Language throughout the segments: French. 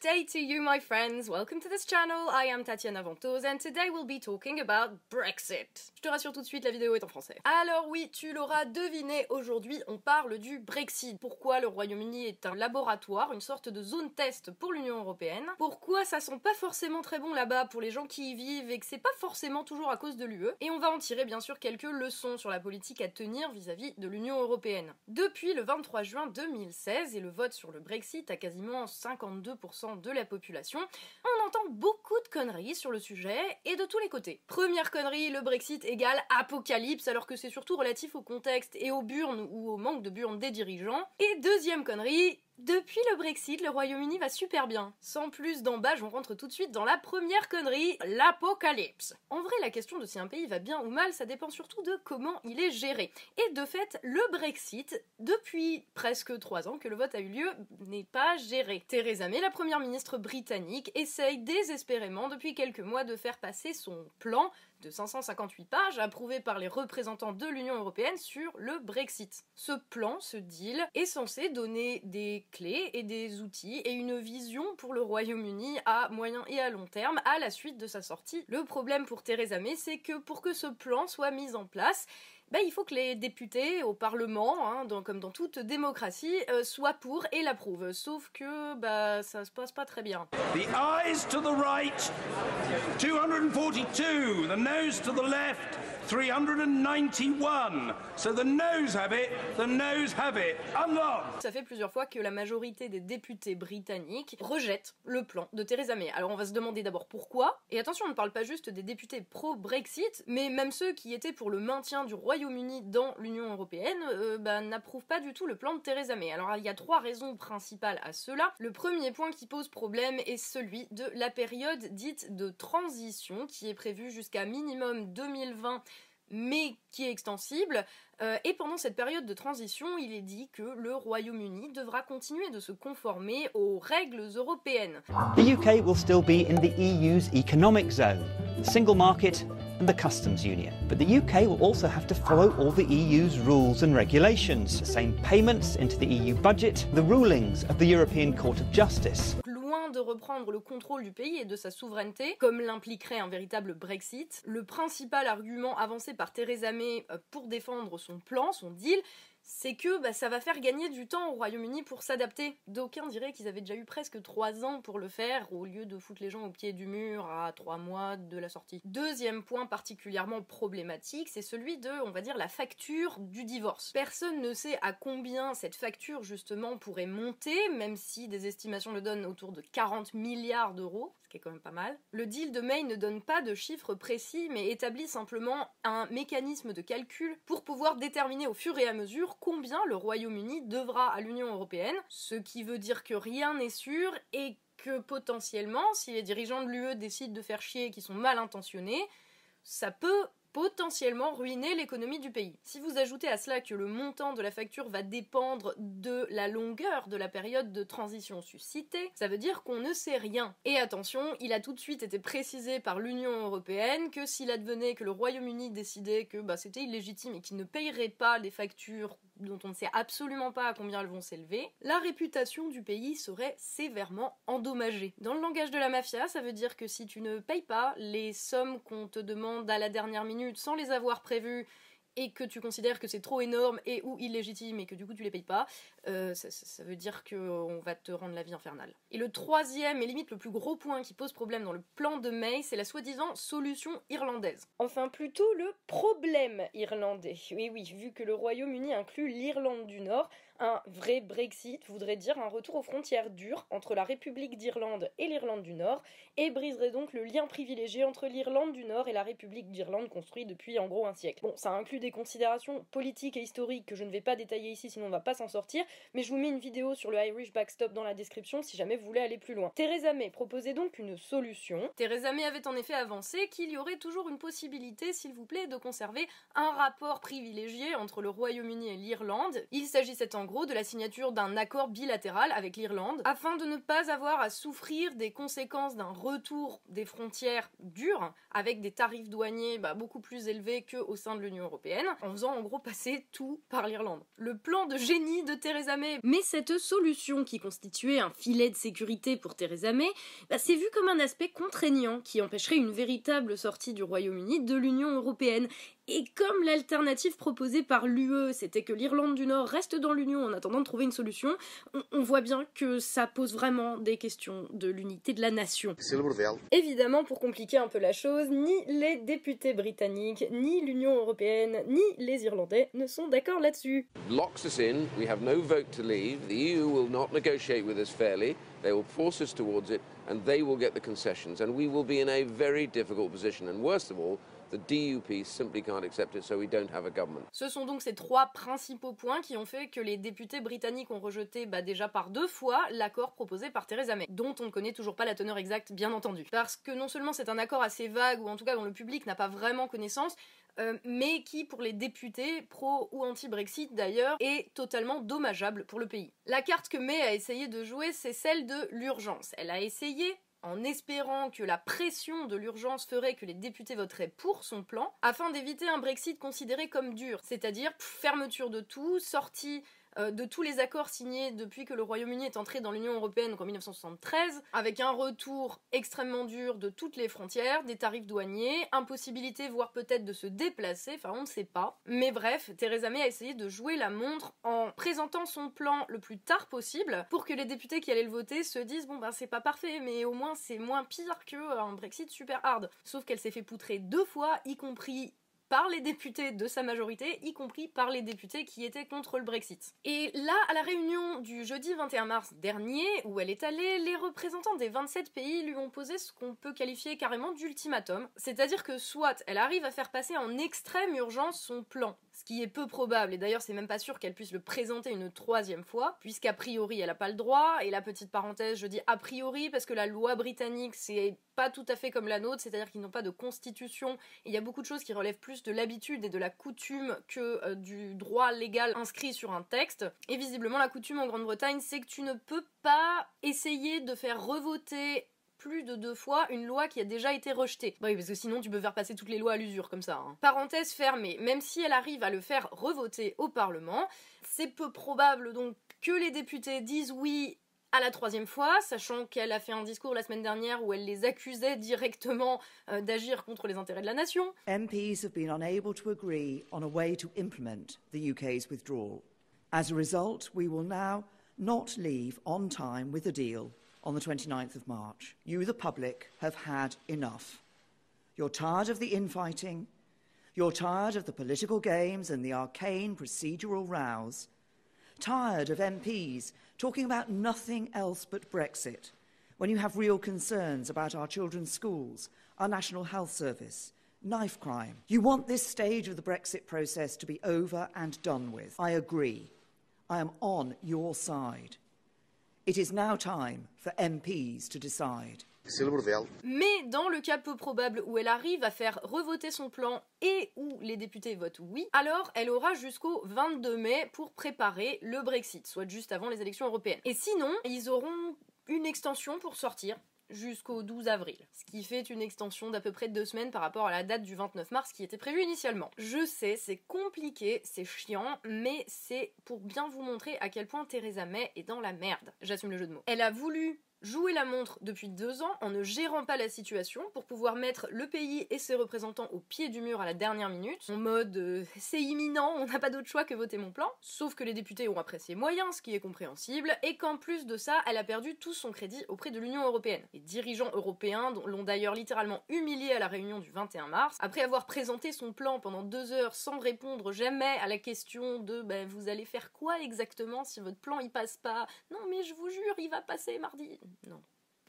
day to you, my friends. Welcome to this channel. I am Tatiana Ventos, and today we'll be talking about Brexit. Je te rassure tout de suite, la vidéo est en français. Alors oui, tu l'auras deviné, aujourd'hui on parle du Brexit. Pourquoi le Royaume-Uni est un laboratoire, une sorte de zone test pour l'Union Européenne? Pourquoi ça sent pas forcément très bon là-bas pour les gens qui y vivent et que c'est pas forcément toujours à cause de l'UE. Et on va en tirer bien sûr quelques leçons sur la politique à tenir vis-à-vis -vis de l'Union Européenne. Depuis le 23 juin 2016 et le vote sur le Brexit à quasiment 52% de la population, on entend beaucoup de conneries sur le sujet et de tous les côtés. Première connerie, le Brexit égale apocalypse alors que c'est surtout relatif au contexte et aux burnes ou au manque de burnes des dirigeants. Et deuxième connerie, depuis le Brexit, le Royaume-Uni va super bien. Sans plus d'embâche, on rentre tout de suite dans la première connerie, l'apocalypse. En vrai, la question de si un pays va bien ou mal, ça dépend surtout de comment il est géré. Et de fait, le Brexit, depuis presque trois ans que le vote a eu lieu, n'est pas géré. Theresa May, la première ministre britannique, essaye désespérément depuis quelques mois de faire passer son plan de 558 pages approuvé par les représentants de l'Union européenne sur le Brexit. Ce plan, ce deal, est censé donner des clés et des outils et une vision pour le Royaume-Uni à moyen et à long terme à la suite de sa sortie. Le problème pour Theresa May, c'est que pour que ce plan soit mis en place, bah, il faut que les députés au Parlement, hein, comme dans toute démocratie, euh, soient pour et l'approuvent. Sauf que bah, ça se passe pas très bien. The eyes to the right, 242. The nose to the left, 391. So the nose have it, the nose have it. Unlocked. Ça fait plusieurs fois que la majorité des députés britanniques rejettent le plan de Theresa May. Alors on va se demander d'abord pourquoi. Et attention, on ne parle pas juste des députés pro-Brexit, mais même ceux qui étaient pour le maintien du Royaume-Uni dans l'Union européenne euh, bah, n'approuvent pas du tout le plan de Theresa May. Alors il y a trois raisons principales à cela. Le premier point qui pose problème est celui de la période dite de transition qui est prévue jusqu'à minimum 2020 mais qui est extensible. Euh, et pendant cette période de transition, il est dit que le Royaume-Uni devra continuer de se conformer aux règles européennes. The UK will still be in the EU's economic zone, the single market and the customs union. But the UK will also have to follow all the EU's rules and regulations, the same payments into the EU budget, the rulings of the European Court of Justice reprendre le contrôle du pays et de sa souveraineté, comme l'impliquerait un véritable Brexit. Le principal argument avancé par Theresa May euh, pour défendre son plan, son deal, c'est que bah, ça va faire gagner du temps au Royaume-Uni pour s'adapter. D'aucuns diraient qu'ils avaient déjà eu presque 3 ans pour le faire, au lieu de foutre les gens au pied du mur à 3 mois de la sortie. Deuxième point particulièrement problématique, c'est celui de, on va dire, la facture du divorce. Personne ne sait à combien cette facture justement pourrait monter, même si des estimations le donnent autour de 40 milliards d'euros qui est quand même pas mal. Le deal de May ne donne pas de chiffres précis, mais établit simplement un mécanisme de calcul pour pouvoir déterminer au fur et à mesure combien le Royaume-Uni devra à l'Union européenne, ce qui veut dire que rien n'est sûr et que potentiellement, si les dirigeants de l'UE décident de faire chier et qui sont mal intentionnés, ça peut potentiellement ruiner l'économie du pays. Si vous ajoutez à cela que le montant de la facture va dépendre de la longueur de la période de transition suscitée, ça veut dire qu'on ne sait rien. Et attention, il a tout de suite été précisé par l'Union européenne que s'il advenait que le Royaume-Uni décidait que bah, c'était illégitime et qu'il ne payerait pas les factures dont on ne sait absolument pas à combien elles vont s'élever, la réputation du pays serait sévèrement endommagée. Dans le langage de la mafia, ça veut dire que si tu ne payes pas les sommes qu'on te demande à la dernière minute sans les avoir prévues et que tu considères que c'est trop énorme et ou illégitime et que du coup tu les payes pas, euh, ça, veut dire qu'on va te rendre la vie infernale. Et le troisième et limite le plus gros point qui pose problème dans le plan de May, c'est la soi-disant solution irlandaise. Enfin plutôt le problème irlandais. Oui oui, vu que le Royaume-Uni inclut l'Irlande du Nord, un vrai Brexit voudrait dire un retour aux frontières dures entre la République d'Irlande et l'Irlande du Nord, et briserait donc le lien privilégié entre l'Irlande du Nord et la République d'Irlande construit depuis en gros un siècle. Bon, ça inclut des considérations politiques et historiques que je ne vais pas détailler ici sinon on va pas s'en sortir, mais je vous mets une vidéo sur le Irish Backstop dans la description si jamais vous voulez aller plus loin. Theresa May proposait donc une solution. Theresa May avait en effet avancé qu'il y aurait toujours une possibilité, s'il vous plaît, de conserver un rapport privilégié entre le Royaume-Uni et l'Irlande. Il s'agissait en de la signature d'un accord bilatéral avec l'Irlande, afin de ne pas avoir à souffrir des conséquences d'un retour des frontières dures, avec des tarifs douaniers bah, beaucoup plus élevés qu'au sein de l'Union Européenne, en faisant en gros passer tout par l'Irlande. Le plan de génie de Theresa May. Mais cette solution qui constituait un filet de sécurité pour Theresa May, bah, c'est vu comme un aspect contraignant qui empêcherait une véritable sortie du Royaume-Uni de l'Union Européenne et comme l'alternative proposée par l'UE, c'était que l'Irlande du Nord reste dans l'Union en attendant de trouver une solution, on, voit bien que ça pose vraiment des questions de l'unité de la nation. Évidemment, pour compliquer un peu la chose, ni les députés britanniques, ni l'Union européenne, ni les Irlandais ne sont d'accord là-dessus. Locks us in, we have no vote to leave, the EU will not negotiate with us fairly, they will force us towards it, and they will get the concessions, and we will be in a very difficult position, and worst of all, ce sont donc ces trois principaux points qui ont fait que les députés britanniques ont rejeté bah, déjà par deux fois l'accord proposé par Theresa May, dont on ne connaît toujours pas la teneur exacte, bien entendu. Parce que non seulement c'est un accord assez vague, ou en tout cas dont le public n'a pas vraiment connaissance, euh, mais qui, pour les députés, pro ou anti-Brexit d'ailleurs, est totalement dommageable pour le pays. La carte que May a essayé de jouer, c'est celle de l'urgence. Elle a essayé, en espérant que la pression de l'urgence ferait que les députés voteraient pour son plan, afin d'éviter un Brexit considéré comme dur, c'est-à-dire fermeture de tout, sortie euh, de tous les accords signés depuis que le Royaume-Uni est entré dans l'Union européenne en 1973, avec un retour extrêmement dur de toutes les frontières, des tarifs douaniers, impossibilité voire peut-être de se déplacer, enfin on ne sait pas. Mais bref, Theresa May a essayé de jouer la montre en présentant son plan le plus tard possible pour que les députés qui allaient le voter se disent bon ben c'est pas parfait mais au moins c'est moins pire qu'un Brexit super hard. Sauf qu'elle s'est fait poutrer deux fois, y compris par les députés de sa majorité, y compris par les députés qui étaient contre le Brexit. Et là, à la réunion du jeudi 21 mars dernier, où elle est allée, les représentants des 27 pays lui ont posé ce qu'on peut qualifier carrément d'ultimatum, c'est-à-dire que soit elle arrive à faire passer en extrême urgence son plan, ce qui est peu probable, et d'ailleurs c'est même pas sûr qu'elle puisse le présenter une troisième fois, puisqu'a priori elle a pas le droit, et la petite parenthèse, je dis a priori parce que la loi britannique c'est pas tout à fait comme la nôtre, c'est-à-dire qu'ils n'ont pas de constitution, il y a beaucoup de choses qui relèvent plus de l'habitude et de la coutume que euh, du droit légal inscrit sur un texte. Et visiblement, la coutume en Grande-Bretagne, c'est que tu ne peux pas essayer de faire revoter plus de deux fois une loi qui a déjà été rejetée. Bah oui, parce que sinon tu peux faire passer toutes les lois à l'usure comme ça. Hein. Parenthèse fermée, même si elle arrive à le faire revoter au Parlement, c'est peu probable donc que les députés disent oui à la troisième fois, sachant qu'elle a fait un discours la semaine dernière où elle les accusait directement euh, d'agir contre les intérêts de la nation. MPs have been unable to agree on a way to implement the UK's withdrawal. As a result, we will now not leave on time with a deal on the 29th of March. You, the public, have had enough. You're tired of the infighting. You're tired of the political games and the arcane procedural rows. Tired of MPs talking about nothing else but Brexit when you have real concerns about our children's schools, our National Health Service, knife crime. You want this stage of the Brexit process to be over and done with. I agree. I am on your side. It is now time for MPs to decide. Mais dans le cas peu probable où elle arrive à faire revoter son plan et où les députés votent oui, alors elle aura jusqu'au 22 mai pour préparer le Brexit, soit juste avant les élections européennes. Et sinon, ils auront une extension pour sortir jusqu'au 12 avril, ce qui fait une extension d'à peu près deux semaines par rapport à la date du 29 mars qui était prévue initialement. Je sais, c'est compliqué, c'est chiant, mais c'est pour bien vous montrer à quel point Theresa May est dans la merde. J'assume le jeu de mots. Elle a voulu jouer la montre depuis deux ans en ne gérant pas la situation pour pouvoir mettre le pays et ses représentants au pied du mur à la dernière minute, en mode euh, c'est imminent, on n'a pas d'autre choix que voter mon plan. Sauf que les députés ont apprécié moyen, ce qui est compréhensible, et qu'en plus de ça, elle a perdu tout son crédit auprès de l'Union européenne. Les dirigeants européens l'ont d'ailleurs littéralement humilié à la réunion du 21 mars, après avoir présenté son plan pendant deux heures sans répondre jamais à la question de ben, vous allez faire quoi exactement si votre plan y passe pas? Non mais je vous jure, il va passer mardi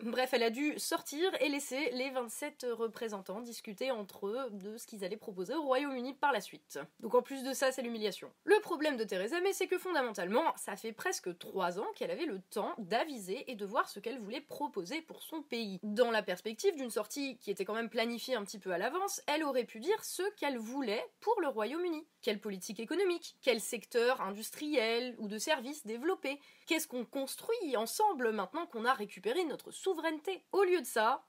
Bref, elle a dû sortir et laisser les 27 représentants discuter entre eux de ce qu'ils allaient proposer au Royaume-Uni par la suite. Donc en plus de ça, c'est l'humiliation. Le problème de Theresa May, c'est que fondamentalement, ça fait presque 3 ans qu'elle avait le temps d'aviser et de voir ce qu'elle voulait proposer pour son pays. Dans la perspective d'une sortie qui était quand même planifiée un petit peu à l'avance, elle aurait pu dire ce qu'elle voulait pour le Royaume-Uni. Quelle politique économique Quel secteur industriel ou de services développer Qu'est-ce qu'on construit ensemble maintenant qu'on a récupéré notre souveraineté? Au lieu de ça,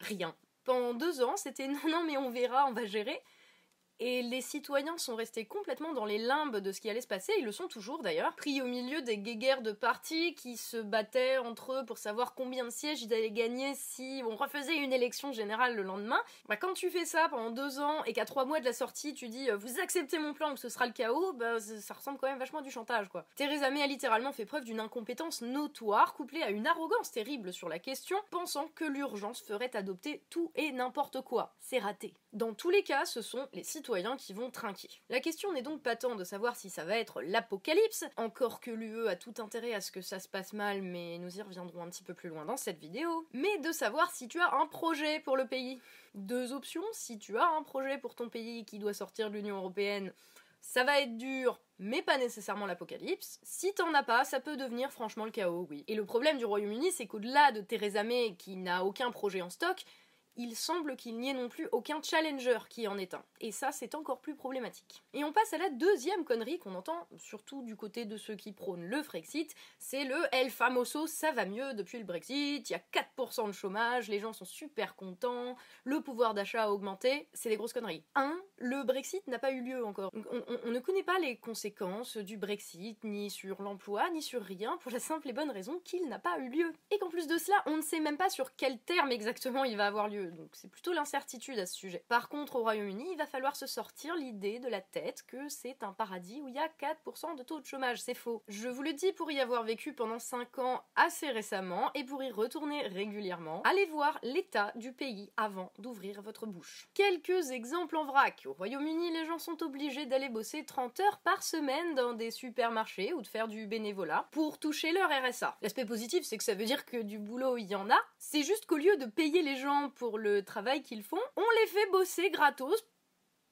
rien. Pendant deux ans, c'était non, non, mais on verra, on va gérer. Et les citoyens sont restés complètement dans les limbes de ce qui allait se passer, ils le sont toujours d'ailleurs, pris au milieu des guéguerres de partis qui se battaient entre eux pour savoir combien de sièges ils allaient gagner si on refaisait une élection générale le lendemain. Bah, quand tu fais ça pendant deux ans et qu'à trois mois de la sortie tu dis euh, vous acceptez mon plan ou ce sera le chaos, bah, ça ressemble quand même vachement à du chantage quoi. Theresa May a littéralement fait preuve d'une incompétence notoire couplée à une arrogance terrible sur la question, pensant que l'urgence ferait adopter tout et n'importe quoi. C'est raté. Dans tous les cas, ce sont les citoyens qui vont trinquer. La question n'est donc pas tant de savoir si ça va être l'apocalypse, encore que l'UE a tout intérêt à ce que ça se passe mal, mais nous y reviendrons un petit peu plus loin dans cette vidéo, mais de savoir si tu as un projet pour le pays. Deux options, si tu as un projet pour ton pays qui doit sortir de l'Union Européenne, ça va être dur, mais pas nécessairement l'apocalypse. Si t'en as pas, ça peut devenir franchement le chaos, oui. Et le problème du Royaume-Uni, c'est qu'au-delà de Theresa May qui n'a aucun projet en stock, il semble qu'il n'y ait non plus aucun challenger qui en est un. Et ça, c'est encore plus problématique. Et on passe à la deuxième connerie qu'on entend, surtout du côté de ceux qui prônent le Frexit, c'est le El Famoso, ça va mieux depuis le Brexit, il y a 4% de chômage, les gens sont super contents, le pouvoir d'achat a augmenté, c'est des grosses conneries. 1. Le Brexit n'a pas eu lieu encore. On, on, ne connaît pas les conséquences du Brexit, ni sur l'emploi, ni sur rien, pour la simple et bonne raison qu'il n'a pas eu lieu. Et qu'en plus de cela, on ne sait même pas sur quel terme exactement il va avoir lieu donc c'est plutôt l'incertitude à ce sujet. Par contre, au Royaume-Uni, il va falloir se sortir l'idée de la tête que c'est un paradis où il y a 4% de taux de chômage, c'est faux. Je vous le dis pour y avoir vécu pendant 5 ans assez récemment et pour y retourner régulièrement, allez voir l'état du pays avant d'ouvrir votre bouche. Quelques exemples en vrac. Au Royaume-Uni, les gens sont obligés d'aller bosser 30 heures par semaine dans des supermarchés ou de faire du bénévolat pour toucher leur RSA. L'aspect positif, c'est que ça veut dire que du boulot, il y en a. C'est juste qu'au lieu de payer les gens pour le travail qu'ils font, on les fait bosser gratos,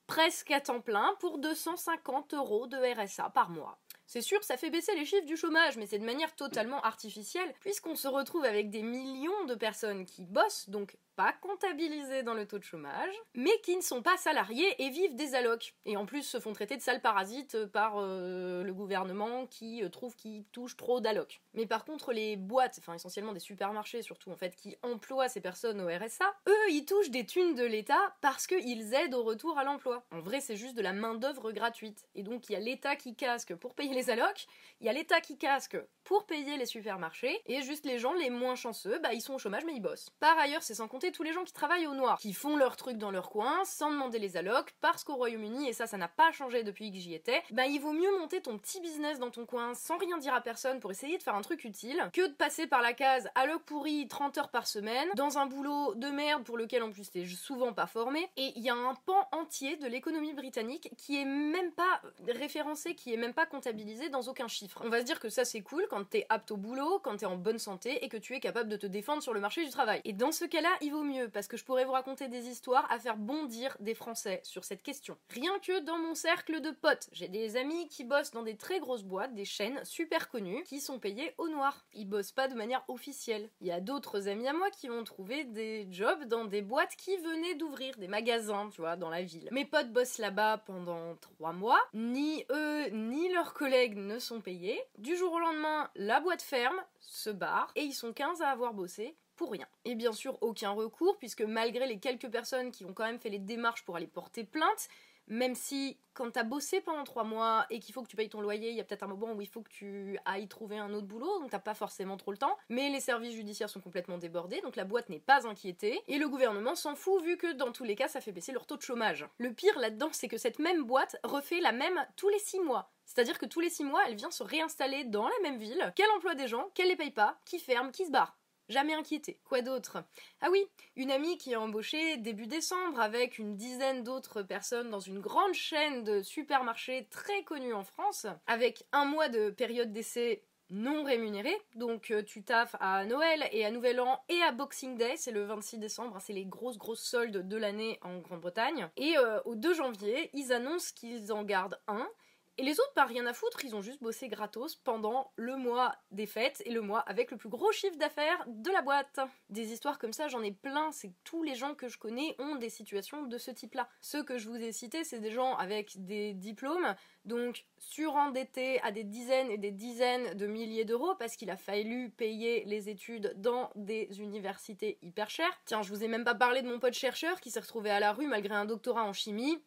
presque à temps plein, pour 250 euros de RSA par mois. C'est sûr, ça fait baisser les chiffres du chômage, mais c'est de manière totalement artificielle, puisqu'on se retrouve avec des millions de personnes qui bossent, donc pas comptabilisés dans le taux de chômage, mais qui ne sont pas salariés et vivent des allocs. Et en plus se font traiter de sales parasites par euh, le gouvernement qui euh, trouve qu'ils touchent trop d'allocs. Mais par contre, les boîtes, enfin essentiellement des supermarchés surtout en fait, qui emploient ces personnes au RSA, eux, ils touchent des thunes de l'État parce qu'ils aident au retour à l'emploi. En vrai, c'est juste de la main-d'œuvre gratuite. Et donc, il y a l'État qui casque pour payer les allocs, il y a l'État qui casque pour payer les supermarchés, et juste les gens les moins chanceux, bah ils sont au chômage mais ils bossent. Par ailleurs, c'est sans compter tous les gens qui travaillent au noir, qui font leur truc dans leur coin, sans demander les allocs, parce qu'au Royaume-Uni, et ça, ça n'a pas changé depuis que j'y étais, bah il vaut mieux monter ton petit business dans ton coin sans rien dire à personne pour essayer de faire un truc utile, que de passer par la case alloc pourri 30 heures par semaine, dans un boulot de merde pour lequel en plus t'es souvent pas formé, et il y a un pan entier de l'économie britannique qui est même pas référencé, qui est même pas comptabilisé dans aucun chiffre. On va se dire que ça c'est cool quand t'es apte au boulot, quand t'es en bonne santé et que tu es capable de te défendre sur le marché du travail. Et dans ce cas-là, il vaut mieux parce que je pourrais vous raconter des histoires à faire bondir des Français sur cette question. Rien que dans mon cercle de potes, j'ai des amis qui bossent dans des très grosses boîtes, des chaînes super connues, qui sont payés au noir. Ils bossent pas de manière officielle. Il y a d'autres amis à moi qui ont trouvé des jobs dans des boîtes qui venaient d'ouvrir, des magasins, tu vois, dans la ville. Mes potes bossent là-bas pendant trois mois, ni eux ni leurs collègues ne sont payés. Du jour au lendemain, la boîte ferme, se barre, et ils sont 15 à avoir bossé rien. Et bien sûr, aucun recours, puisque malgré les quelques personnes qui ont quand même fait les démarches pour aller porter plainte, même si quand t'as bossé pendant trois mois et qu'il faut que tu payes ton loyer, il y a peut-être un moment où il faut que tu ailles trouver un autre boulot, donc t'as pas forcément trop le temps. Mais les services judiciaires sont complètement débordés, donc la boîte n'est pas inquiétée. Et le gouvernement s'en fout vu que dans tous les cas ça fait baisser leur taux de chômage. Le pire là-dedans, c'est que cette même boîte refait la même tous les six mois. C'est-à-dire que tous les six mois, elle vient se réinstaller dans la même ville, qu'elle emploie des gens, qu'elle les paye pas, qui ferme, qui se barre. Jamais inquiété. Quoi d'autre? Ah oui, une amie qui a embauché début décembre avec une dizaine d'autres personnes dans une grande chaîne de supermarchés très connue en France, avec un mois de période d'essai non rémunérés. Donc euh, tu taffes à Noël et à Nouvel An et à Boxing Day, c'est le 26 décembre, hein, c'est les grosses grosses soldes de l'année en Grande-Bretagne. Et euh, au 2 janvier, ils annoncent qu'ils en gardent un et les autres, pas rien à foutre, ils ont juste bossé gratos pendant le mois des fêtes et le mois avec le plus gros chiffre d'affaires de la boîte. Des histoires comme ça, j'en ai plein, c'est tous les gens que je connais ont des situations de ce type-là. Ceux que je vous ai cités, c'est des gens avec des diplômes, donc surendettés à des dizaines et des dizaines de milliers d'euros parce qu'il a fallu payer les études dans des universités hyper chères. Tiens, je vous ai même pas parlé de mon pote chercheur qui s'est retrouvé à la rue malgré un doctorat en chimie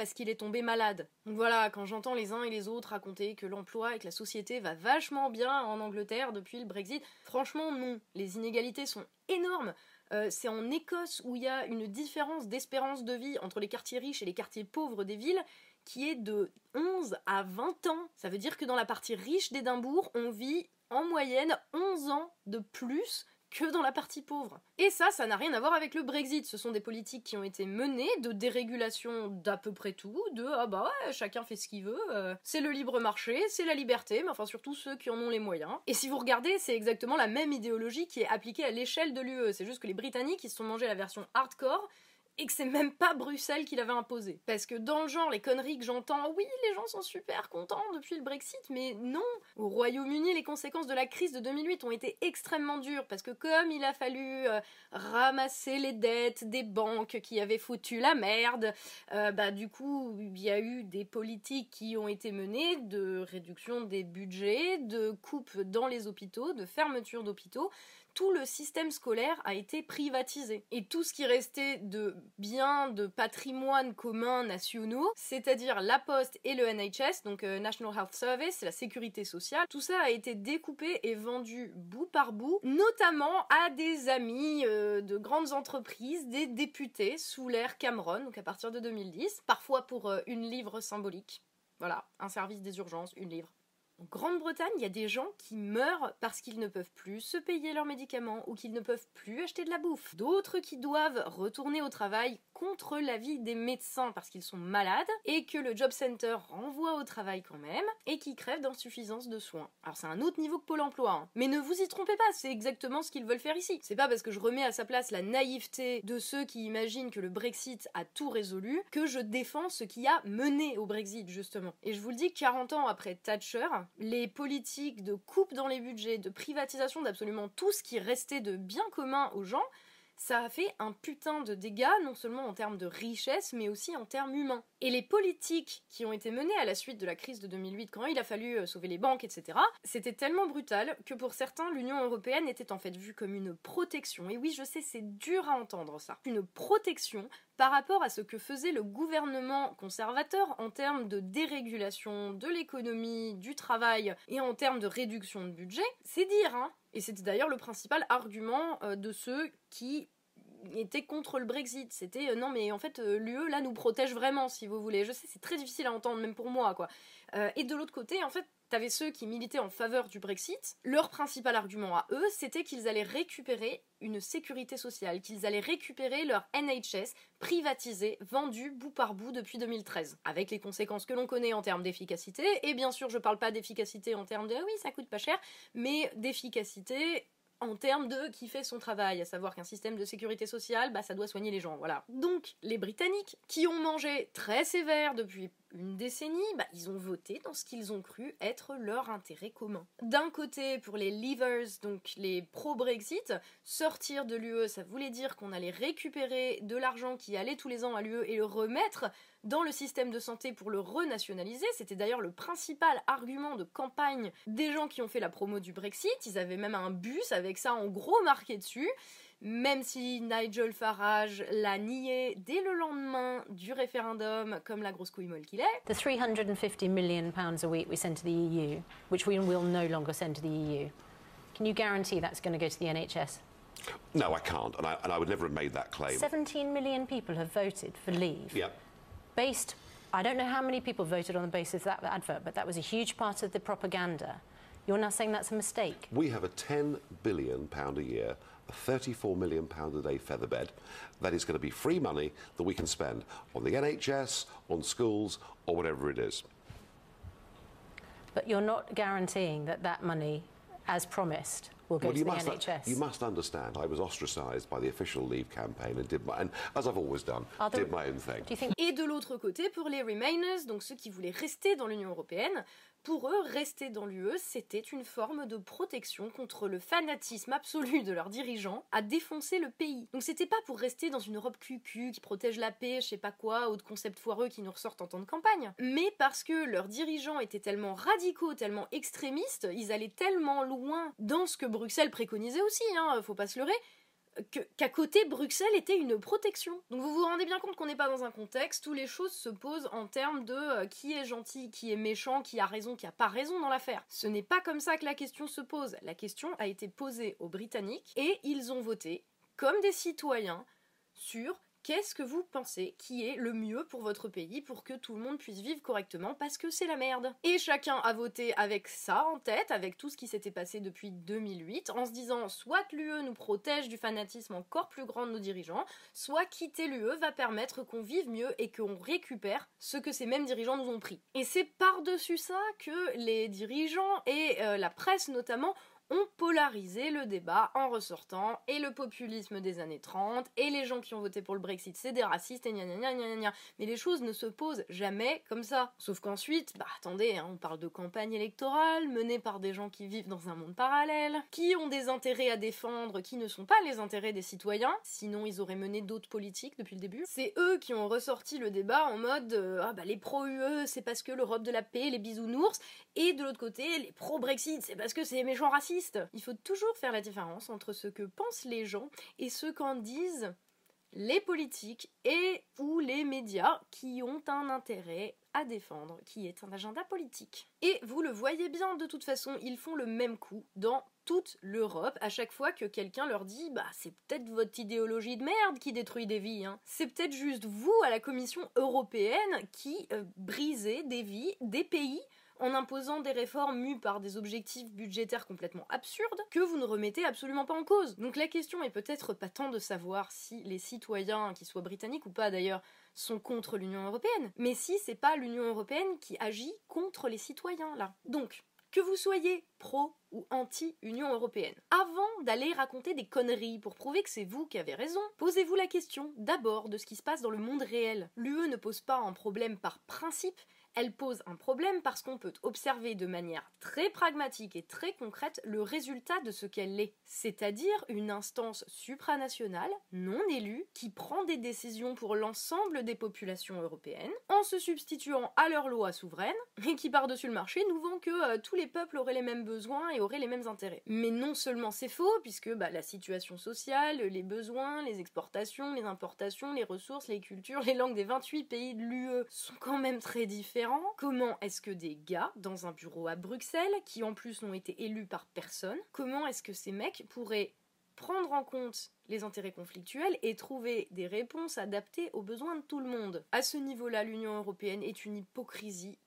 parce qu'il est tombé malade. Donc voilà, quand j'entends les uns et les autres raconter que l'emploi et que la société va vachement bien en Angleterre depuis le Brexit, franchement non, les inégalités sont énormes. Euh, c'est en Écosse où il y a une différence d'espérance de vie entre les quartiers riches et les quartiers pauvres des villes qui est de 11 à 20 ans. Ça veut dire que dans la partie riche d'Édimbourg, on vit en moyenne 11 ans de plus que dans la partie pauvre. Et ça, ça n'a rien à voir avec le Brexit. Ce sont des politiques qui ont été menées de dérégulation d'à peu près tout, de ah bah ouais, chacun fait ce qu'il veut, euh, c'est le libre marché, c'est la liberté, mais enfin surtout ceux qui en ont les moyens. Et si vous regardez, c'est exactement la même idéologie qui est appliquée à l'échelle de l'UE. C'est juste que les Britanniques, ils se sont mangés la version hardcore et que c'est même pas Bruxelles qui l'avait imposé. Parce que dans le genre, les conneries que j'entends, oui, les gens sont super contents depuis le Brexit, mais non. Au Royaume-Uni, les conséquences de la crise de 2008 ont été extrêmement dures, parce que comme il a fallu euh, ramasser les dettes des banques qui avaient foutu la merde, euh, bah du coup, il y a eu des politiques qui ont été menées de réduction des budgets, de coupes dans les hôpitaux, de fermeture d'hôpitaux, tout le système scolaire a été privatisé. Et tout ce qui restait de biens, de patrimoine commun nationaux, c'est-à-dire la poste et le NHS, donc euh, National Health Service, la sécurité sociale, tout ça a été découpé et vendu bout par bout, notamment à des amis euh, de grandes entreprises, des députés sous l'ère Cameron, donc à partir de 2010, parfois pour euh, une livre symbolique. Voilà, un service des urgences, une livre. En Grande-Bretagne, il y a des gens qui meurent parce qu'ils ne peuvent plus se payer leurs médicaments ou qu'ils ne peuvent plus acheter de la bouffe. D'autres qui doivent retourner au travail contre l'avis des médecins parce qu'ils sont malades et que le job center renvoie au travail quand même et qui crèvent d'insuffisance de soins. Alors c'est un autre niveau que Pôle emploi, hein. mais ne vous y trompez pas, c'est exactement ce qu'ils veulent faire ici. C'est pas parce que je remets à sa place la naïveté de ceux qui imaginent que le Brexit a tout résolu que je défends ce qui a mené au Brexit justement. Et je vous le dis, 40 ans après Thatcher, les politiques de coupe dans les budgets, de privatisation d'absolument tout ce qui restait de bien commun aux gens, ça a fait un putain de dégâts, non seulement en termes de richesse, mais aussi en termes humains. Et les politiques qui ont été menées à la suite de la crise de 2008, quand il a fallu euh, sauver les banques, etc., c'était tellement brutal que pour certains, l'Union européenne était en fait vue comme une protection. Et oui, je sais, c'est dur à entendre ça. Une protection par rapport à ce que faisait le gouvernement conservateur en termes de dérégulation de l'économie, du travail et en termes de réduction de budget, c'est dire, hein et c'était d'ailleurs le principal argument euh, de ceux qui étaient contre le Brexit. C'était euh, non mais en fait euh, l'UE là nous protège vraiment si vous voulez. Je sais c'est très difficile à entendre même pour moi quoi. et de l'autre côté en fait T'avais ceux qui militaient en faveur du Brexit. Leur principal argument à eux, c'était qu'ils allaient récupérer une sécurité sociale, qu'ils allaient récupérer leur NHS privatisé, vendu bout par bout depuis 2013. Avec les conséquences que l'on connaît en termes d'efficacité, et bien sûr je parle pas d'efficacité en termes de ah oui ça coûte pas cher, mais d'efficacité en termes de qui fait son travail, à savoir qu'un système de sécurité sociale, bah ça doit soigner les gens, voilà. Donc les Britanniques, qui ont mangé très sévère depuis une décennie, bah, ils ont voté dans ce qu'ils ont cru être leur intérêt commun. D'un côté, pour les Leavers, donc les pro-Brexit, sortir de l'UE, ça voulait dire qu'on allait récupérer de l'argent qui allait tous les ans à l'UE et le remettre dans le système de santé pour le renationaliser. C'était d'ailleurs le principal argument de campagne des gens qui ont fait la promo du Brexit. Ils avaient même un bus avec ça en gros marqué dessus même si Nigel Farage l'a nié dès le lendemain du référendum comme la grosse couille molle qu'il est. The 350 million pounds a week we send to the EU, which we will no longer send to the EU. Can you guarantee that's going to go to the NHS? No, I can't, and I, and I would never have made that claim. 17 million people have voted for leave. Yep. Based, I don't know how many people voted on the basis of that advert, but that was a huge part of the propaganda. You're now saying that's a mistake. We have a 10 billion pound a year a 34 million pound a day featherbed that is going to be free money that we can spend on the NHS, on schools, or whatever it is. But you're not guaranteeing that that money, as promised, will go Well, to you the must, NHS. you must understand, I was ostracised by the official Leave campaign and did my, and as I've always done, did my own thing. Do you think Et de l'autre côté, pour les Remainers, donc ceux qui voulaient rester dans l'Union Européenne, pour eux, rester dans l'UE, c'était une forme de protection contre le fanatisme absolu de leurs dirigeants à défoncer le pays. Donc c'était pas pour rester dans une Europe QQ qui protège la paix, je sais pas quoi, ou de concepts foireux qui nous ressortent en temps de campagne, mais parce que leurs dirigeants étaient tellement radicaux, tellement extrémistes, ils allaient tellement loin dans ce que Bruxelles préconisait aussi, hein, faut pas se leurrer, qu'à côté, Bruxelles était une protection. Donc vous vous rendez bien compte qu'on n'est pas dans un contexte où les choses se posent en termes de euh, qui est gentil, qui est méchant, qui a raison, qui a pas raison dans l'affaire. Ce n'est pas comme ça que la question se pose. La question a été posée aux Britanniques et ils ont voté comme des citoyens sur qu'est-ce que vous pensez qui est le mieux pour votre pays pour que tout le monde puisse vivre correctement parce que c'est la merde? Et chacun a voté avec ça en tête, avec tout ce qui s'était passé depuis 2008, en se disant soit l'UE nous protège du fanatisme encore plus grand de nos dirigeants, soit quitter l'UE va permettre qu'on vive mieux et qu'on récupère ce que ces mêmes dirigeants nous ont pris. Et c'est par-dessus ça que les dirigeants et euh, la presse notamment ont polarisé le débat en ressortant et le populisme des années 30 et les gens qui ont voté pour le Brexit c'est des racistes et gna gna gna gna mais les choses ne se posent jamais comme ça. Sauf qu'ensuite bah attendez hein, on parle de campagne électorale menée par des gens qui vivent dans un monde parallèle qui ont des intérêts à défendre qui ne sont pas les intérêts des citoyens. Sinon ils auraient mené d'autres politiques depuis le début. C'est eux qui ont ressorti le débat en mode euh, ah bah les pro UE c'est parce que l'Europe de la paix les bisounours et de l'autre côté, les pro-Brexit, c'est parce que c'est des méchants racistes. Il faut toujours faire la différence entre ce que pensent les gens et ce qu'en disent les politiques et ou les médias qui ont un intérêt à défendre, qui est un agenda politique. Et vous le voyez bien, de toute façon, ils font le même coup dans toute l'Europe à chaque fois que quelqu'un leur dit bah c'est peut-être votre idéologie de merde qui détruit des vies hein. c'est peut-être juste vous à la Commission européenne qui euh, brisez des vies des pays en imposant des réformes mues par des objectifs budgétaires complètement absurdes que vous ne remettez absolument pas en cause. Donc la question est peut-être pas tant de savoir si les citoyens, qu'ils soient britanniques ou pas d'ailleurs, sont contre l'Union européenne, mais si c'est pas l'Union européenne qui agit contre les citoyens là. Donc, que vous soyez pro ou anti-Union européenne. Avant d'aller raconter des conneries pour prouver que c'est vous qui avez raison, posez-vous la question d'abord de ce qui se passe dans le monde réel. L'UE ne pose pas un problème par principe, elle pose un problème parce qu'on peut observer de manière très pragmatique et très concrète le résultat de ce qu'elle est, c'est-à-dire une instance supranationale, non élue, qui prend des décisions pour l'ensemble des populations européennes, en se substituant à leurs lois souveraines, et qui par-dessus le marché nous vend que euh, tous les peuples auraient les mêmes besoins et auraient les mêmes intérêts. Mais non seulement c'est faux, puisque bah, la situation sociale, les besoins, les exportations, les importations, les ressources, les cultures, les langues des 28 pays de l'UE sont quand même très Comment est-ce que des gars dans un bureau à Bruxelles, qui en plus n'ont été élus par personne, comment est-ce que ces mecs pourraient prendre en compte les intérêts conflictuels et trouver des réponses adaptées aux besoins de tout le monde? À ce niveau-là, l'Union européenne est une hypocrisie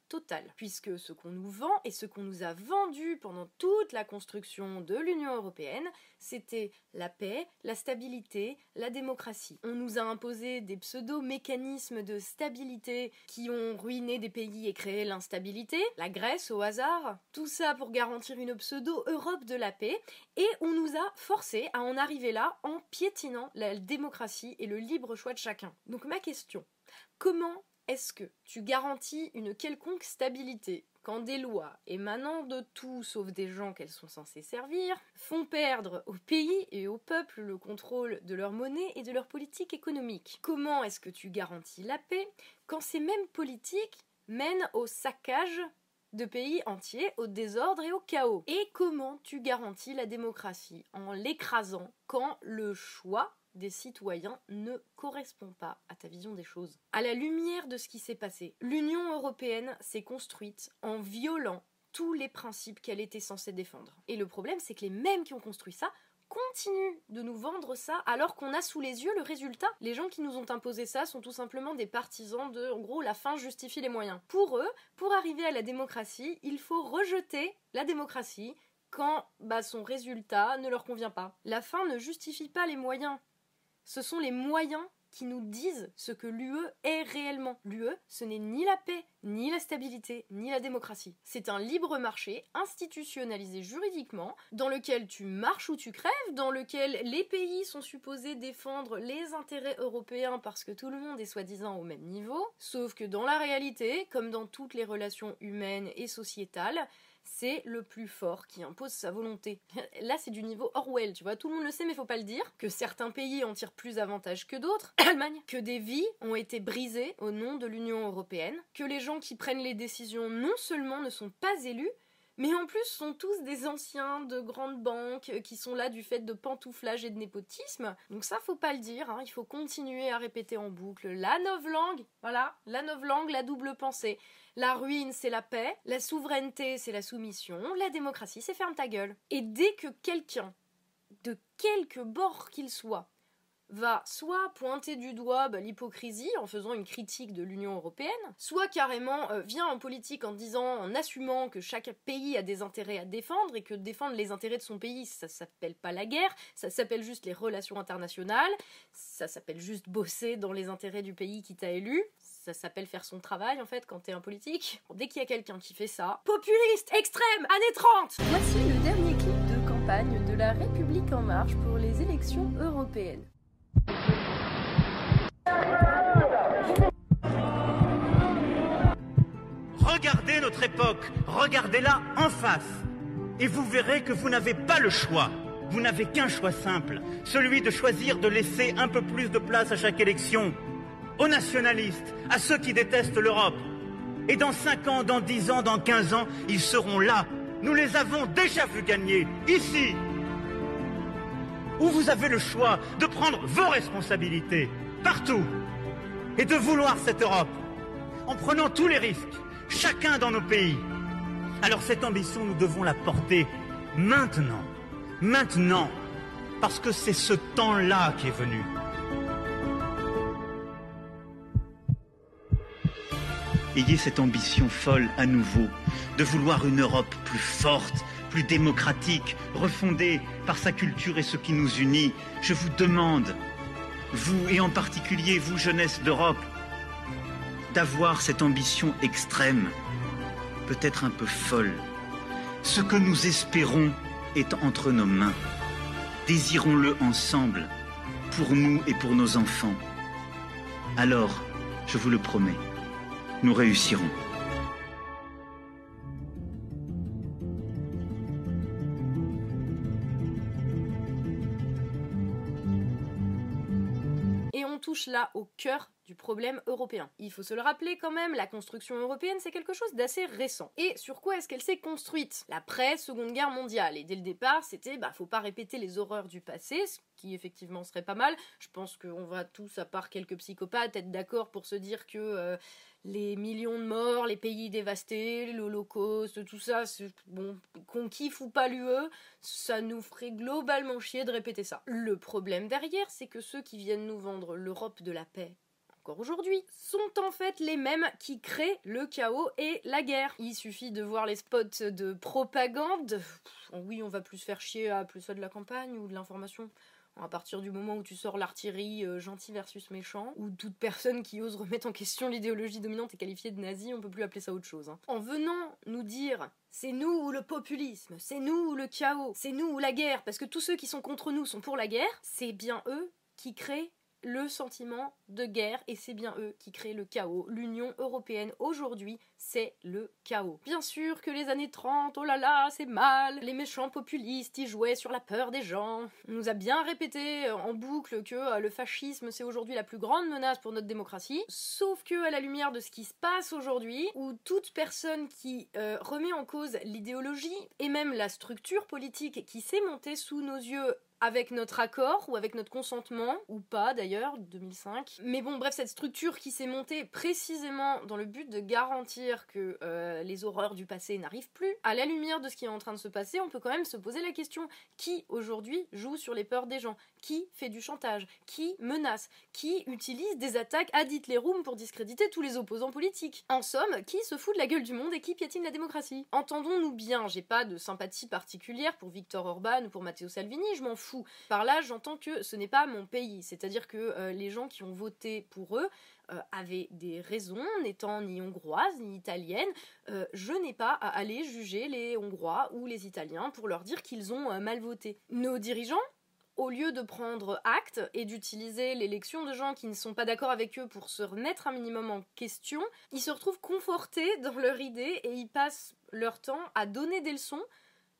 puisque ce qu'on nous vend et ce qu'on nous a vendu pendant toute la construction de l'Union européenne, c'était la paix, la stabilité, la démocratie. On nous a imposé des pseudo-mécanismes de stabilité qui ont ruiné des pays et créé l'instabilité, la Grèce au hasard, tout ça pour garantir une pseudo-Europe de la paix, et on nous a forcé à en arriver là en piétinant la démocratie et le libre choix de chacun. Donc ma question, comment est-ce que tu garantis une quelconque stabilité quand des lois émanant de tout sauf des gens qu'elles sont censées servir font perdre au pays et au peuple le contrôle de leur monnaie et de leur politique économique? Comment est-ce que tu garantis la paix quand ces mêmes politiques mènent au saccage de pays entiers, au désordre et au chaos? Et comment tu garantis la démocratie en l'écrasant quand le choix des citoyens ne correspond pas à ta vision des choses. À la lumière de ce qui s'est passé, l'Union européenne s'est construite en violant tous les principes qu'elle était censée défendre. Et le problème, c'est que les mêmes qui ont construit ça continuent de nous vendre ça alors qu'on a sous les yeux le résultat. Les gens qui nous ont imposé ça sont tout simplement des partisans de, en gros, la fin justifie les moyens. Pour eux, pour arriver à la démocratie, il faut rejeter la démocratie quand bah, son résultat ne leur convient pas. La fin ne justifie pas les moyens. Ce sont les moyens qui nous disent ce que l'UE est réellement. L'UE, ce n'est ni la paix, ni la stabilité, ni la démocratie. C'est un libre marché institutionnalisé juridiquement, dans lequel tu marches ou tu crèves, dans lequel les pays sont supposés défendre les intérêts européens parce que tout le monde est soi-disant au même niveau, sauf que dans la réalité, comme dans toutes les relations humaines et sociétales, c'est le plus fort qui impose sa volonté. Là, c'est du niveau Orwell, tu vois, tout le monde le sait, mais faut pas le dire, que certains pays en tirent plus avantage que d'autres, Allemagne, que des vies ont été brisées au nom de l'Union européenne, que les gens qui prennent les décisions non seulement ne sont pas élus, mais en plus sont tous des anciens de grandes banques qui sont là du fait de pantouflage et de népotisme. Donc ça faut pas le dire, hein. il faut continuer à répéter en boucle la novlangue, voilà, la novlangue, la double pensée. La ruine, c'est la paix, la souveraineté, c'est la soumission, la démocratie, c'est ferme ta gueule. Et dès que quelqu'un, de quelque bord qu'il soit, va soit pointer du doigt bah, l'hypocrisie en faisant une critique de l'Union européenne, soit carrément euh, vient en politique en disant, en assumant que chaque pays a des intérêts à défendre et que défendre les intérêts de son pays, ça s'appelle pas la guerre, ça s'appelle juste les relations internationales, ça s'appelle juste bosser dans les intérêts du pays qui t'a élu, ça s'appelle faire son travail en fait quand t'es un politique. Dès qu'il y a quelqu'un qui fait ça, populiste, extrême, années 30 Voici le dernier clip de campagne de la République en marche pour les élections européennes. Regardez notre époque, regardez-la en face, et vous verrez que vous n'avez pas le choix. Vous n'avez qu'un choix simple, celui de choisir de laisser un peu plus de place à chaque élection aux nationalistes, à ceux qui détestent l'Europe. Et dans 5 ans, dans 10 ans, dans 15 ans, ils seront là. Nous les avons déjà vus gagner, ici. Où vous avez le choix de prendre vos responsabilités, partout, et de vouloir cette Europe, en prenant tous les risques, chacun dans nos pays. Alors cette ambition, nous devons la porter maintenant, maintenant, parce que c'est ce temps-là qui est venu. Ayez cette ambition folle à nouveau de vouloir une Europe plus forte, plus démocratique, refondée par sa culture et ce qui nous unit. Je vous demande, vous et en particulier vous, jeunesse d'Europe, d'avoir cette ambition extrême, peut-être un peu folle. Ce que nous espérons est entre nos mains. Désirons-le ensemble, pour nous et pour nos enfants. Alors, je vous le promets, nous réussirons. Et on touche là au cœur du problème européen. Il faut se le rappeler quand même, la construction européenne c'est quelque chose d'assez récent. Et sur quoi est-ce qu'elle s'est construite? L'après-seconde guerre mondiale. Et dès le départ, c'était bah faut pas répéter les horreurs du passé, effectivement serait pas mal. Je pense qu'on va tous, à part quelques psychopathes, être d'accord pour se dire que euh, les millions de morts, les pays dévastés, l'Holocauste, tout ça, bon, qu'on kiffe ou pas l'UE, ça nous ferait globalement chier de répéter ça. Le problème derrière, c'est que ceux qui viennent nous vendre l'Europe de la paix, encore aujourd'hui, sont en fait les mêmes qui créent le chaos et la guerre. Il suffit de voir les spots de propagande. oui, on va plus faire chier à plus ça de la campagne ou de l'information à partir du moment où tu sors l'artillerie euh, gentil versus méchant, ou toute personne qui ose remettre en question l'idéologie dominante est qualifiée de nazi, on peut plus appeler ça autre chose. Hein. En venant nous dire c'est nous ou le populisme, c'est nous ou le chaos, c'est nous ou la guerre, parce que tous ceux qui sont contre nous sont pour la guerre, c'est bien eux qui créent le sentiment de guerre et c'est bien eux qui créent le chaos. L'Union européenne aujourd'hui, c'est le chaos. Bien sûr que les années 30, oh là là, c'est mal. Les méchants populistes, ils jouaient sur la peur des gens. On nous a bien répété en boucle que euh, le fascisme, c'est aujourd'hui la plus grande menace pour notre démocratie. Sauf que à la lumière de ce qui se passe aujourd'hui, où toute personne qui euh, remet en cause l'idéologie et même la structure politique qui s'est montée sous nos yeux avec notre accord ou avec notre consentement, ou pas d'ailleurs, 2005. Mais bon, bref, cette structure qui s'est montée précisément dans le but de garantir que euh, les horreurs du passé n'arrivent plus, à la lumière de ce qui est en train de se passer, on peut quand même se poser la question qui aujourd'hui joue sur les peurs des gens? Qui fait du chantage, qui menace, qui utilise des attaques ad Hitlerum pour discréditer tous les opposants politiques. En somme, qui se fout de la gueule du monde et qui piétine la démocratie? Entendons-nous bien, j'ai pas de sympathie particulière pour Victor Orban ou pour Matteo Salvini, je m'en fous. Par là, j'entends que ce n'est pas mon pays, c'est-à-dire que euh, les gens qui ont voté pour eux euh, avaient des raisons, n'étant ni hongroise ni italienne, euh, je n'ai pas à aller juger les Hongrois ou les Italiens pour leur dire qu'ils ont mal voté. Nos dirigeants au lieu de prendre acte et d'utiliser l'élection de gens qui ne sont pas d'accord avec eux pour se remettre un minimum en question, ils se retrouvent confortés dans leur idée et ils passent leur temps à donner des leçons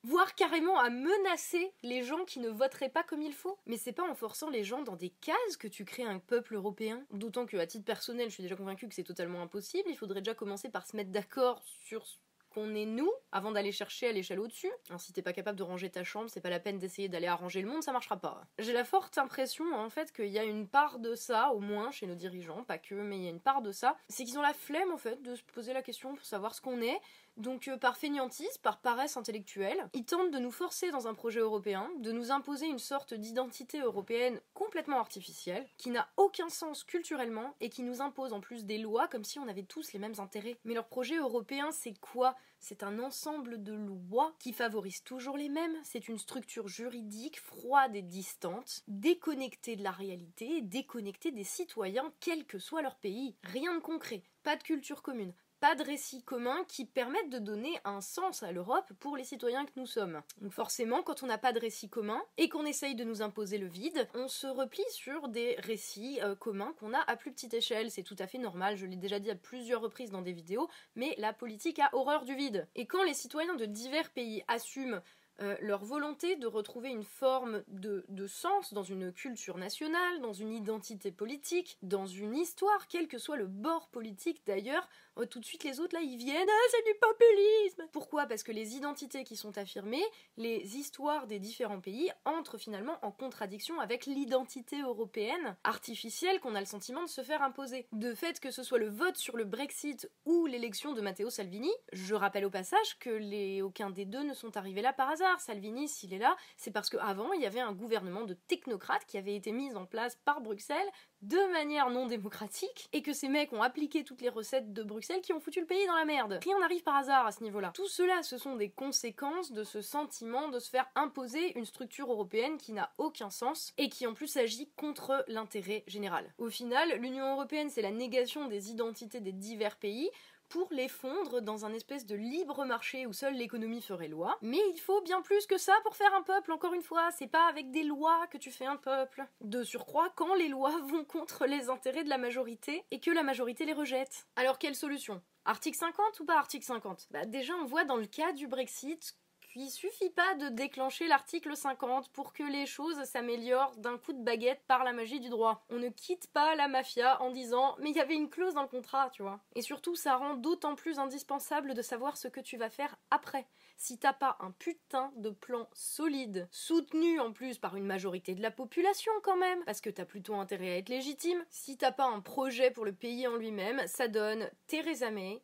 voire carrément à menacer les gens qui ne voteraient pas comme il faut. Mais c'est pas en forçant les gens dans des cases que tu crées un peuple européen. D'autant que, à titre personnel, je suis déjà convaincue que c'est totalement impossible. Il faudrait déjà commencer par se mettre d'accord sur qu'on est nous avant d'aller chercher à l'échelle au-dessus. Hein, si t'es pas capable de ranger ta chambre, c'est pas la peine d'essayer d'aller arranger le monde, ça marchera pas. J'ai la forte impression en fait qu'il y a une part de ça, au moins chez nos dirigeants, pas que, mais il y a une part de ça, c'est qu'ils ont la flemme en fait de se poser la question pour savoir ce qu'on est. Donc euh, par fainéantise, par paresse intellectuelle, ils tentent de nous forcer dans un projet européen, de nous imposer une sorte d'identité européenne complètement artificielle, qui n'a aucun sens culturellement et qui nous impose en plus des lois comme si on avait tous les mêmes intérêts. Mais leur projet européen, c'est quoi? C'est un ensemble de lois qui favorisent toujours les mêmes. C'est une structure juridique froide et distante, déconnectée de la réalité, déconnectée des citoyens, quel que soit leur pays. Rien de concret, pas de culture commune, pas de récit commun qui permettent de donner un sens à l'Europe pour les citoyens que nous sommes. Donc forcément, quand on n'a pas de récit commun et qu'on essaye de nous imposer le vide, on se replie sur des récits euh, communs qu'on a à plus petite échelle. C'est tout à fait normal, je l'ai déjà dit à plusieurs reprises dans des vidéos, mais la politique a horreur du vide. Et quand les citoyens de divers pays assument euh, leur volonté de retrouver une forme de, de, sens dans une culture nationale, dans une identité politique, dans une histoire, quel que soit le bord politique d'ailleurs, euh, tout de suite les autres là ils viennent, ah c'est du populisme! Pourquoi? Parce que les identités qui sont affirmées, les histoires des différents pays entrent finalement en contradiction avec l'identité européenne artificielle qu'on a le sentiment de se faire imposer. De fait que ce soit le vote sur le Brexit ou l'élection de Matteo Salvini, je rappelle au passage que les, aucun des deux ne sont arrivés là par hasard Salvini, s'il est là, c'est parce qu'avant, il y avait un gouvernement de technocrates qui avait été mis en place par Bruxelles de manière non démocratique et que ces mecs ont appliqué toutes les recettes de Bruxelles qui ont foutu le pays dans la merde. Rien n'arrive par hasard à ce niveau-là. Tout cela, ce sont des conséquences de ce sentiment de se faire imposer une structure européenne qui n'a aucun sens et qui en plus agit contre l'intérêt général. Au final, l'Union européenne, c'est la négation des identités des divers pays pour les fondre dans un espèce de libre marché où seule l'économie ferait loi. Mais il faut bien plus que ça pour faire un peuple, encore une fois, c'est pas avec des lois que tu fais un peuple. De surcroît, quand les lois vont contre les intérêts de la majorité et que la majorité les rejette. Alors quelle solution? Article 50 ou pas article 50 Bah déjà on voit dans le cas du Brexit il suffit pas de déclencher l'article 50 pour que les choses s'améliorent d'un coup de baguette par la magie du droit. On ne quitte pas la mafia en disant mais il y avait une clause dans le contrat, tu vois. Et surtout, ça rend d'autant plus indispensable de savoir ce que tu vas faire après. Si t'as pas un putain de plan solide, soutenu en plus par une majorité de la population quand même, parce que t'as plutôt intérêt à être légitime, si t'as pas un projet pour le pays en lui-même, ça donne Theresa May,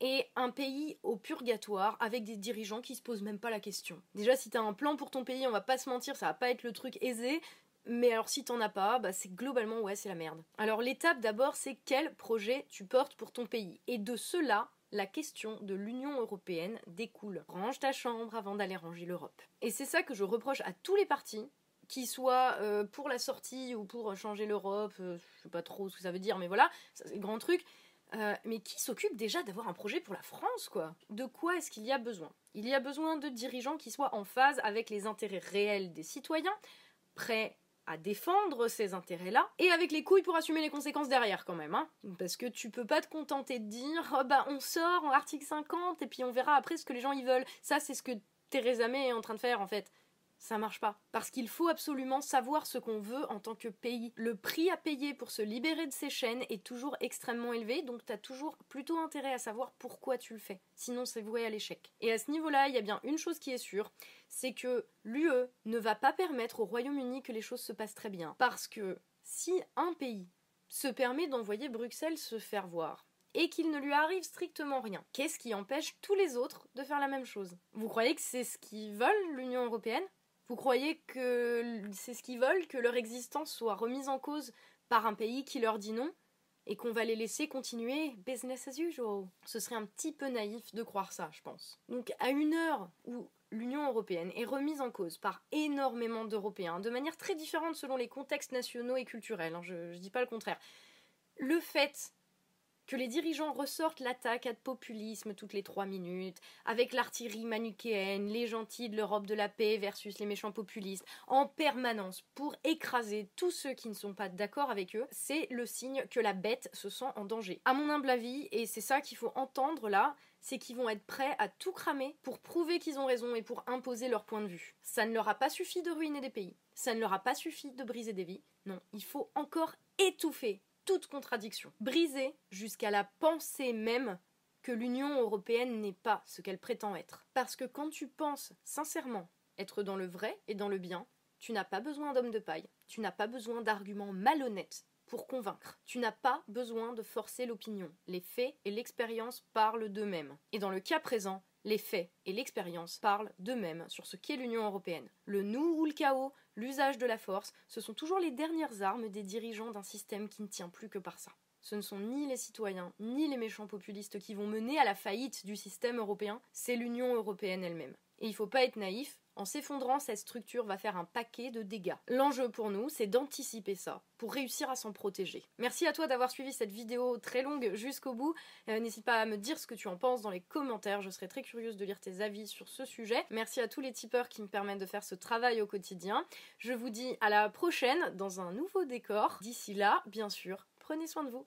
et un pays au purgatoire avec des dirigeants qui se posent même pas la question. Déjà, si t'as un plan pour ton pays, on va pas se mentir, ça va pas être le truc aisé. Mais alors si t'en as pas, bah c'est globalement ouais c'est la merde. Alors l'étape d'abord c'est quel projet tu portes pour ton pays? Et de cela, la question de l'Union européenne découle. Range ta chambre avant d'aller ranger l'Europe. Et c'est ça que je reproche à tous les partis, qu'ils soient euh, pour la sortie ou pour changer l'Europe, euh, je sais pas trop ce que ça veut dire, mais voilà, c'est le grand truc. Euh, mais qui s'occupe déjà d'avoir un projet pour la France, quoi? De quoi est-ce qu'il y a besoin? Il y a besoin de dirigeants qui soient en phase avec les intérêts réels des citoyens, prêts à défendre ces intérêts-là, et avec les couilles pour assumer les conséquences derrière quand même, hein. Parce que tu peux pas te contenter de dire oh bah on sort en article 50 et puis on verra après ce que les gens y veulent. Ça c'est ce que Theresa May est en train de faire en fait ça marche pas. Parce qu'il faut absolument savoir ce qu'on veut en tant que pays. Le prix à payer pour se libérer de ces chaînes est toujours extrêmement élevé, donc t'as toujours plutôt intérêt à savoir pourquoi tu le fais. Sinon, c'est voué à l'échec. Et à ce niveau-là, il y a bien une chose qui est sûre, c'est que l'UE ne va pas permettre au Royaume-Uni que les choses se passent très bien. Parce que si un pays se permet d'envoyer Bruxelles se faire voir, et qu'il ne lui arrive strictement rien. Qu'est-ce qui empêche tous les autres de faire la même chose? Vous croyez que c'est ce qu'ils veulent, l'Union européenne? Vous croyez que c'est ce qu'ils veulent, que leur existence soit remise en cause par un pays qui leur dit non et qu'on va les laisser continuer business as usual? Ce serait un petit peu naïf de croire ça, je pense. Donc à une heure où l'Union européenne est remise en cause par énormément d'Européens, de manière très différente selon les contextes nationaux et culturels, hein, je ne dis pas le contraire, le fait que les dirigeants ressortent l'attaque à populisme toutes les trois minutes, avec l'artillerie manichéenne, les gentils de l'Europe de la paix versus les méchants populistes, en permanence pour écraser tous ceux qui ne sont pas d'accord avec eux, c'est le signe que la bête se sent en danger. À mon humble avis, et c'est ça qu'il faut entendre là, c'est qu'ils vont être prêts à tout cramer pour prouver qu'ils ont raison et pour imposer leur point de vue. Ça ne leur a pas suffi de ruiner des pays, ça ne leur a pas suffi de briser des vies, non, il faut encore étouffer toute contradiction, briser jusqu'à la pensée même que l'Union européenne n'est pas ce qu'elle prétend être. Parce que quand tu penses sincèrement être dans le vrai et dans le bien, tu n'as pas besoin d'hommes de paille, tu n'as pas besoin d'arguments malhonnêtes pour convaincre. Tu n'as pas besoin de forcer l'opinion. Les faits et l'expérience parlent d'eux-mêmes. Et dans le cas présent, les faits et l'expérience parlent d'eux-mêmes sur ce qu'est l'Union européenne. Le nous ou le chaos, l'usage de la force, ce sont toujours les dernières armes des dirigeants d'un système qui ne tient plus que par ça. Ce ne sont ni les citoyens, ni les méchants populistes qui vont mener à la faillite du système européen, c'est l'Union européenne elle-même. Et il ne faut pas être naïf, en s'effondrant, cette structure va faire un paquet de dégâts. L'enjeu pour nous, c'est d'anticiper ça, pour réussir à s'en protéger. Merci à toi d'avoir suivi cette vidéo très longue jusqu'au bout. Euh, n'hésite pas à me dire ce que tu en penses dans les commentaires, je serais très curieuse de lire tes avis sur ce sujet. Merci à tous les tipeurs qui me permettent de faire ce travail au quotidien. Je vous dis à la prochaine dans un nouveau décor. D'ici là, bien sûr, prenez soin de vous.